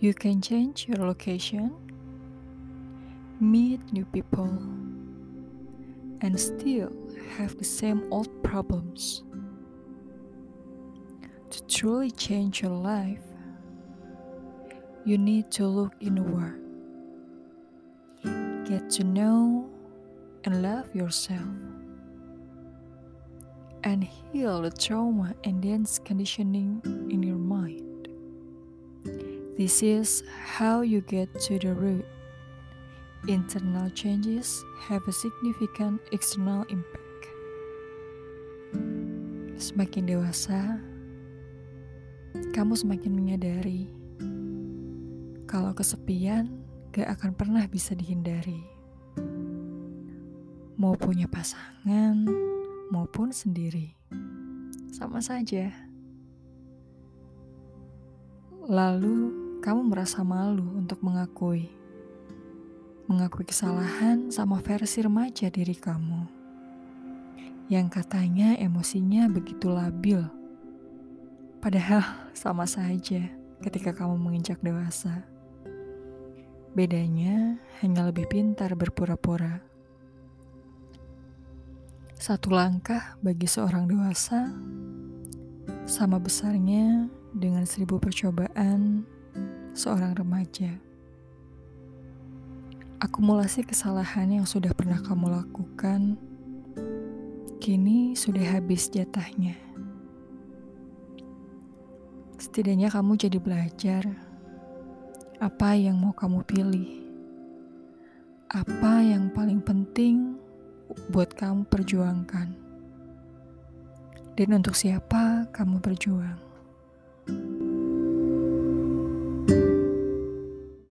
You can change your location, meet new people, and still have the same old problems. To truly change your life, you need to look inward, get to know and love yourself, and heal the trauma and dense conditioning in your. This is how you get to the root. Internal changes have a significant external impact. Semakin dewasa, kamu semakin menyadari kalau kesepian gak akan pernah bisa dihindari. Mau punya pasangan maupun sendiri, sama saja. Lalu, kamu merasa malu untuk mengakui, mengakui kesalahan sama versi remaja diri kamu, yang katanya emosinya begitu labil. Padahal sama saja ketika kamu menginjak dewasa. Bedanya hanya lebih pintar berpura-pura. Satu langkah bagi seorang dewasa sama besarnya dengan seribu percobaan seorang remaja. Akumulasi kesalahan yang sudah pernah kamu lakukan kini sudah habis jatahnya. Setidaknya kamu jadi belajar apa yang mau kamu pilih? Apa yang paling penting buat kamu perjuangkan? Dan untuk siapa kamu berjuang?